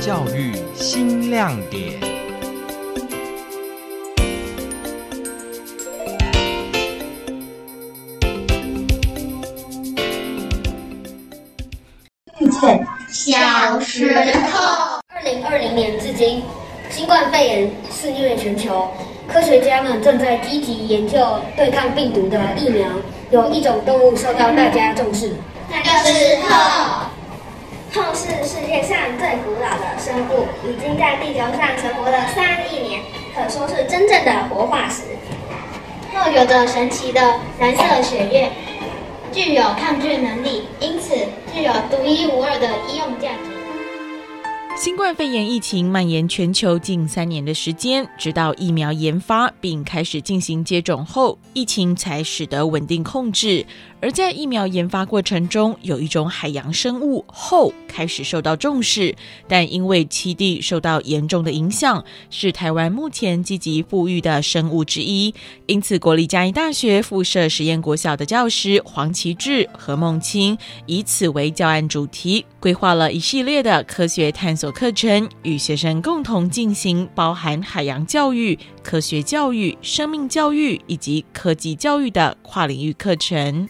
教育新亮点。小石头。二零二零年至今，新冠肺炎肆虐全球，科学家们正在积极研究对抗病毒的疫苗。有一种动物受到大家重视，那就是兔。后是世界上最古老的生物，已经在地球上存活了三亿年，可说是真正的活化石。后有着神奇的蓝色血液，具有抗菌能力，因此具有独一无二的医用价值。新冠肺炎疫情蔓延全球近三年的时间，直到疫苗研发并开始进行接种后，疫情才使得稳定控制。而在疫苗研发过程中，有一种海洋生物后开始受到重视，但因为栖地受到严重的影响，是台湾目前积极富裕的生物之一。因此，国立嘉义大学附设实验国小的教师黄奇志、何梦清以此为教案主题，规划了一系列的科学探索课程，与学生共同进行包含海洋教育、科学教育、生命教育以及科技教育的跨领域课程。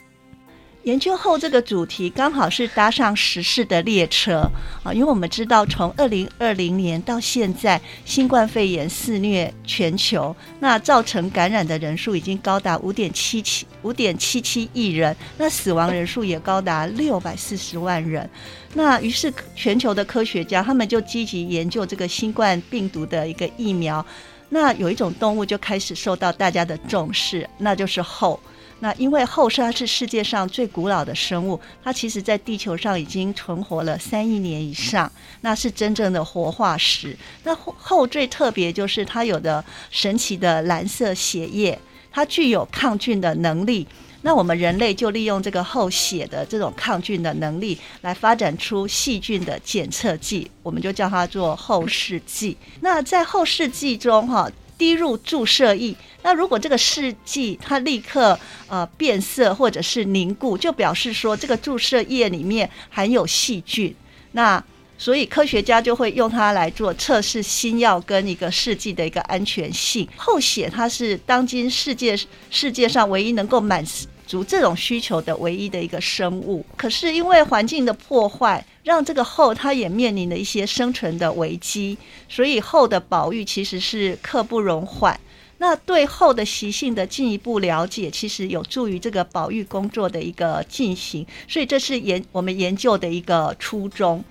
研究后，这个主题刚好是搭上时事的列车啊，因为我们知道，从二零二零年到现在，新冠肺炎肆虐全球，那造成感染的人数已经高达五点七七五点七七亿人，那死亡人数也高达六百四十万人。那于是，全球的科学家他们就积极研究这个新冠病毒的一个疫苗。那有一种动物就开始受到大家的重视，那就是猴。那因为后它是世界上最古老的生物，它其实在地球上已经存活了三亿年以上，那是真正的活化石。那后最特别就是它有的神奇的蓝色血液，它具有抗菌的能力。那我们人类就利用这个后血的这种抗菌的能力，来发展出细菌的检测剂，我们就叫它做后试剂。那在后试剂中，哈。滴入注射液，那如果这个试剂它立刻呃变色或者是凝固，就表示说这个注射液里面含有细菌。那所以科学家就会用它来做测试新药跟一个试剂的一个安全性。后血它是当今世界世界上唯一能够满足这种需求的唯一的一个生物。可是因为环境的破坏。让这个后它也面临了一些生存的危机，所以后的保育其实是刻不容缓。那对后的习性的进一步了解，其实有助于这个保育工作的一个进行。所以这是研我们研究的一个初衷。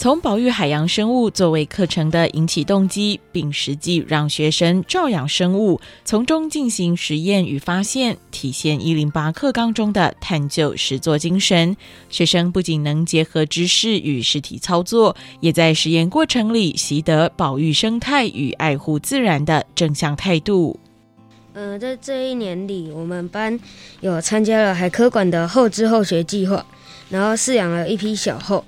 从保育海洋生物作为课程的引起动机，并实际让学生照养生物，从中进行实验与发现，体现一零八课纲中的探究实作精神。学生不仅能结合知识与实体操作，也在实验过程里习得保育生态与爱护自然的正向态度。呃，在这一年里，我们班有参加了海科馆的后知后学计划，然后饲养了一批小后。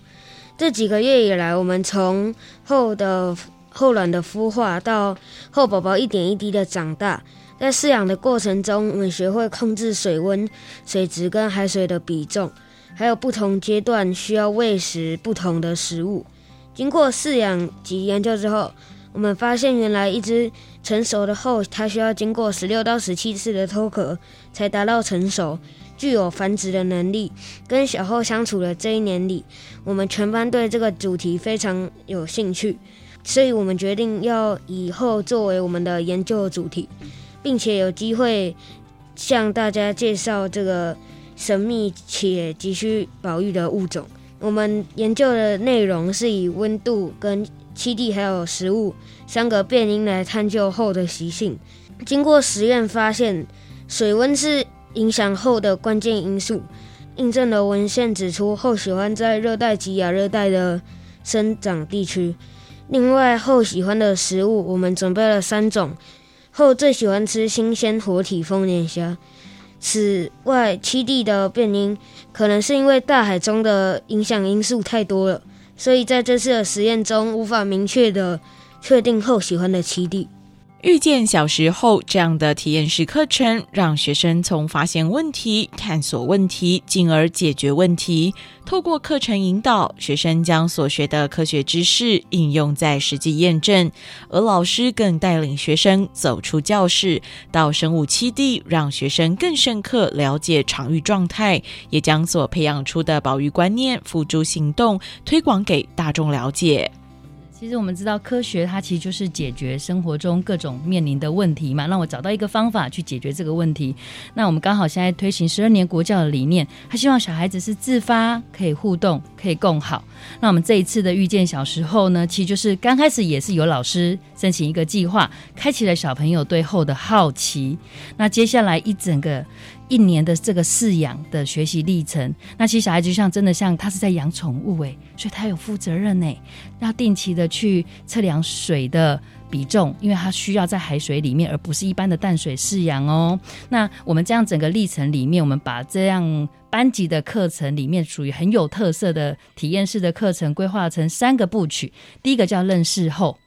这几个月以来，我们从后的后卵的孵化到后宝宝一点一滴的长大，在饲养的过程中，我们学会控制水温、水质跟海水的比重，还有不同阶段需要喂食不同的食物。经过饲养及研究之后，我们发现原来一只成熟的后，它需要经过十六到十七次的脱壳才达到成熟。具有繁殖的能力。跟小后相处的这一年里，我们全班对这个主题非常有兴趣，所以我们决定要以后作为我们的研究主题，并且有机会向大家介绍这个神秘且急需保育的物种。我们研究的内容是以温度、跟栖地还有食物三个变因来探究后的习性。经过实验发现，水温是。影响后的关键因素，印证了文献指出后喜欢在热带及亚热带的生长地区。另外，后喜欢的食物，我们准备了三种。后最喜欢吃新鲜活体丰年虾。此外，栖地的变因可能是因为大海中的影响因素太多了，所以在这次的实验中无法明确的确定后喜欢的栖地。遇见小时候这样的体验式课程，让学生从发现问题、探索问题，进而解决问题。透过课程引导，学生将所学的科学知识应用在实际验证，而老师更带领学生走出教室，到生物栖地，让学生更深刻了解场域状态，也将所培养出的保育观念付诸行动，推广给大众了解。其实我们知道，科学它其实就是解决生活中各种面临的问题嘛，让我找到一个方法去解决这个问题。那我们刚好现在推行十二年国教的理念，他希望小孩子是自发、可以互动、可以共好。那我们这一次的遇见小时候呢，其实就是刚开始也是有老师申请一个计划，开启了小朋友对后的好奇。那接下来一整个。一年的这个饲养的学习历程，那其实小孩就像真的像他是在养宠物诶，所以他有负责任呢，要定期的去测量水的比重，因为他需要在海水里面，而不是一般的淡水饲养哦。那我们这样整个历程里面，我们把这样班级的课程里面属于很有特色的体验式的课程规划成三个部曲，第一个叫认识后，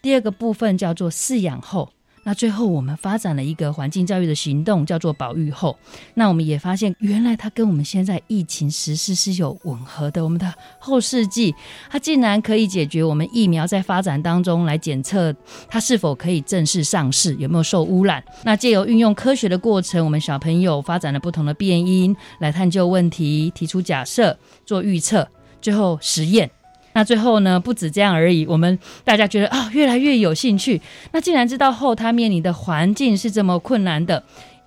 第二个部分叫做饲养后。那最后，我们发展了一个环境教育的行动，叫做保育后。那我们也发现，原来它跟我们现在疫情时事是有吻合的。我们的后世纪，它竟然可以解决我们疫苗在发展当中来检测它是否可以正式上市，有没有受污染。那借由运用科学的过程，我们小朋友发展了不同的变音来探究问题、提出假设、做预测，最后实验。那最后呢，不止这样而已。我们大家觉得啊，越来越有兴趣。那既然知道后他面临的环境是这么困难的，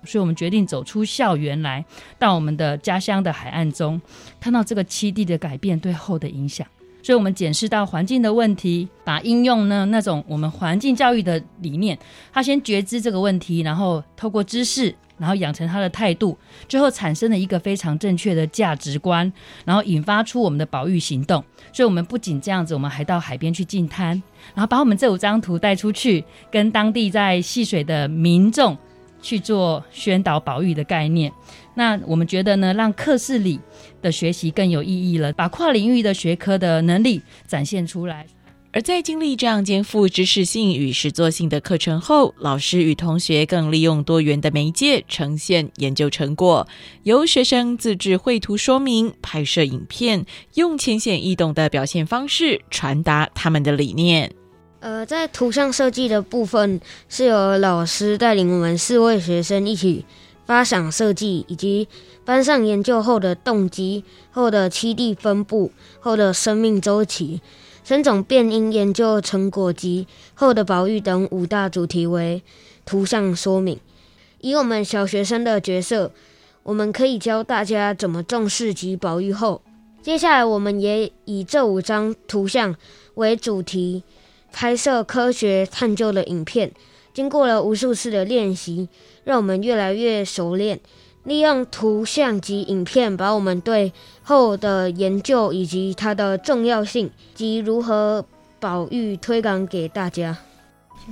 所以我们决定走出校园来，到我们的家乡的海岸中，看到这个七地的改变对后的影响。所以，我们检视到环境的问题，把应用呢那种我们环境教育的理念，他先觉知这个问题，然后透过知识。然后养成他的态度，最后产生了一个非常正确的价值观，然后引发出我们的保育行动。所以，我们不仅这样子，我们还到海边去进滩，然后把我们这五张图带出去，跟当地在戏水的民众去做宣导保育的概念。那我们觉得呢，让课室里的学习更有意义了，把跨领域的学科的能力展现出来。而在经历这样肩负知识性与实作性的课程后，老师与同学更利用多元的媒介呈现研究成果，由学生自制绘图说明、拍摄影片，用浅显易懂的表现方式传达他们的理念。呃，在图像设计的部分，是由老师带领我们四位学生一起发想设计，以及班上研究后的动机、后的栖地分布、后的生命周期。生种变因研究成果及后的保育等五大主题为图像说明。以我们小学生的角色，我们可以教大家怎么重视及保育后。接下来，我们也以这五张图像为主题，拍摄科学探究的影片。经过了无数次的练习，让我们越来越熟练。利用图像及影片，把我们对后的研究以及它的重要性及如何保育推广给大家。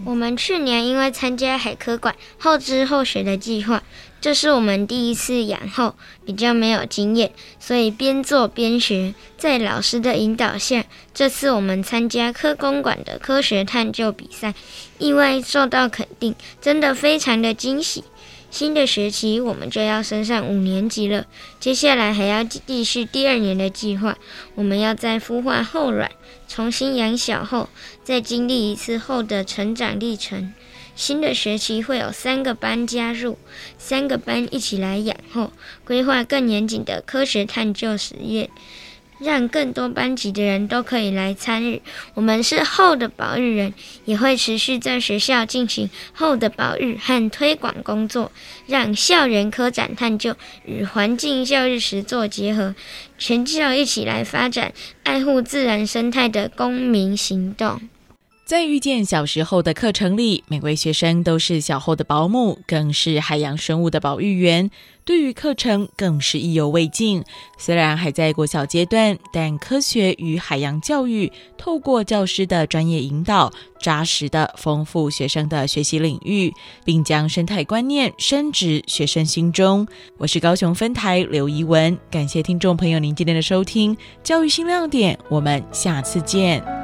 我们去年因为参加海科馆后知后学的计划，这是我们第一次养后，比较没有经验，所以边做边学。在老师的引导下，这次我们参加科工馆的科学探究比赛，意外受到肯定，真的非常的惊喜。新的学期我们就要升上五年级了，接下来还要继续第二年的计划。我们要在孵化后卵，重新养小后，再经历一次后的成长历程。新的学期会有三个班加入，三个班一起来养后，规划更严谨的科学探究实验。让更多班级的人都可以来参与。我们是后的保育人，也会持续在学校进行后的保育和推广工作，让校园科展探究与环境教育实作结合，全校一起来发展爱护自然生态的公民行动。在遇见小时候的课程里，每位学生都是小后的保姆，更是海洋生物的保育员。对于课程更是意犹未尽。虽然还在国小阶段，但科学与海洋教育透过教师的专业引导，扎实的丰富学生的学习领域，并将生态观念深植学生心中。我是高雄分台刘怡文，感谢听众朋友您今天的收听，教育新亮点，我们下次见。